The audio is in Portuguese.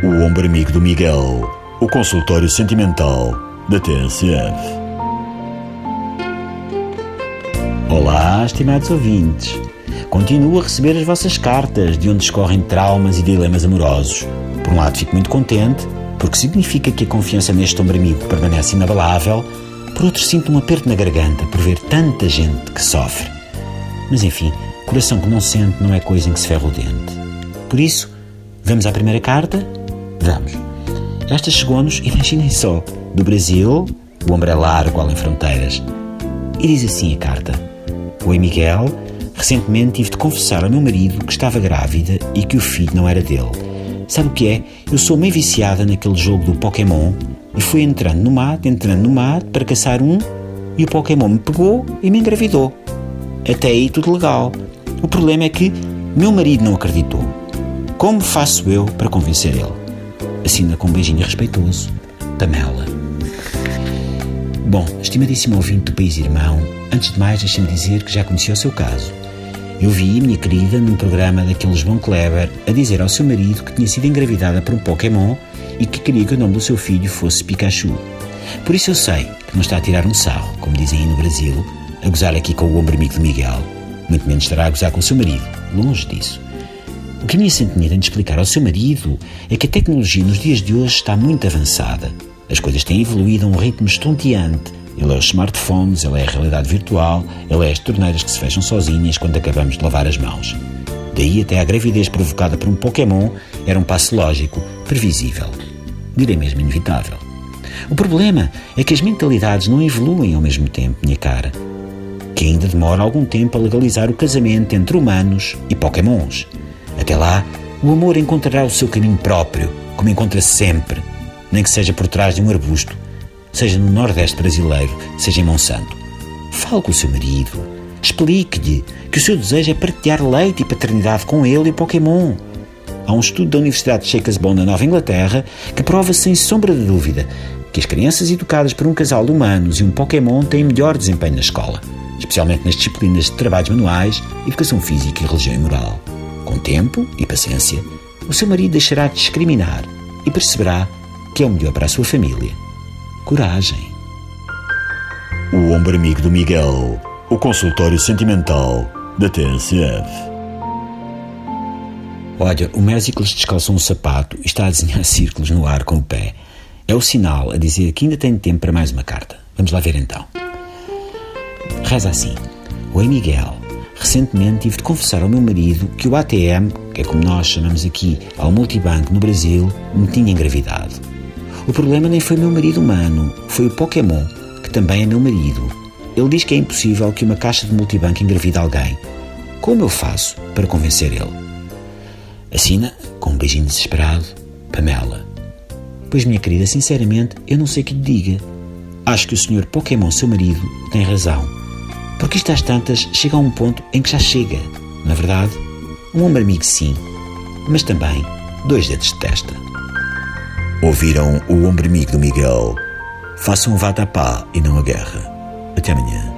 O ombro amigo do Miguel. O consultório sentimental da TSF. Olá, estimados ouvintes. Continuo a receber as vossas cartas de onde escorrem traumas e dilemas amorosos. Por um lado, fico muito contente, porque significa que a confiança neste ombro amigo permanece inabalável. Por outro, sinto um aperto na garganta por ver tanta gente que sofre. Mas enfim, coração que não sente não é coisa em que se ferra o dente. Por isso, vamos à primeira carta? Vamos. Esta chegou-nos, imaginem só, do Brasil, o ombro é largo, além fronteiras. E diz assim a carta: Oi Miguel, recentemente tive de confessar ao meu marido que estava grávida e que o filho não era dele. Sabe o que é? Eu sou meio viciada naquele jogo do Pokémon e fui entrando no mato, entrando no mato para caçar um e o Pokémon me pegou e me engravidou. Até aí tudo legal. O problema é que meu marido não acreditou. Como faço eu para convencer ele? Assina com um beijinho respeitoso. Pamela. Bom, estimadíssimo ouvinte do País Irmão, antes de mais deixe-me dizer que já conheci o seu caso. Eu vi, minha querida, num programa daqueles João Kleber, a dizer ao seu marido que tinha sido engravidada por um Pokémon e que queria que o nome do seu filho fosse Pikachu. Por isso eu sei que não está a tirar um sarro, como dizem aí no Brasil, a gozar aqui com o ombro amigo de Miguel. Muito menos estará a gozar com o seu marido. Longe disso. O que a minha sentinha tem de explicar ao seu marido é que a tecnologia nos dias de hoje está muito avançada. As coisas têm evoluído a um ritmo estonteante. Ele é os smartphones, ele é a realidade virtual, ele é as torneiras que se fecham sozinhas quando acabamos de lavar as mãos. Daí até a gravidez provocada por um Pokémon era um passo lógico, previsível. Direi mesmo inevitável. O problema é que as mentalidades não evoluem ao mesmo tempo, minha cara. Que ainda demora algum tempo a legalizar o casamento entre humanos e Pokémons. Até lá, o amor encontrará o seu caminho próprio, como encontra sempre, nem que seja por trás de um arbusto, seja no Nordeste brasileiro, seja em Monsanto. Fale com o seu marido, explique-lhe que o seu desejo é partilhar leite e paternidade com ele e Pokémon. Há um estudo da Universidade de Shakespeare na Nova Inglaterra que prova sem sombra de dúvida que as crianças educadas por um casal de humanos e um Pokémon têm melhor desempenho na escola, especialmente nas disciplinas de trabalhos manuais, educação física e religião e moral. Com tempo e paciência, o seu marido deixará de discriminar e perceberá que é o melhor para a sua família. Coragem. O ombro amigo do Miguel. O consultório sentimental da TSF. Olha, o Mésicles descalçou um sapato e está a desenhar círculos no ar com o pé. É o sinal a dizer que ainda tem tempo para mais uma carta. Vamos lá ver então. Reza assim: Oi Miguel, Recentemente tive de confessar ao meu marido que o ATM, que é como nós chamamos aqui ao multibanco no Brasil, me tinha engravidado. O problema nem foi meu marido humano, foi o Pokémon, que também é meu marido. Ele diz que é impossível que uma caixa de multibanco engravide alguém. Como eu faço para convencer ele? Assina, com um beijinho desesperado, Pamela. Pois, minha querida, sinceramente, eu não sei o que lhe diga. Acho que o senhor Pokémon, seu marido, tem razão. Porque isto às tantas chega a um ponto em que já chega, é verdade? Um ombro amigo sim, mas também dois dedos de testa. Ouviram o ombro amigo do Miguel? Façam um vá-da-pá e não a guerra. Até amanhã.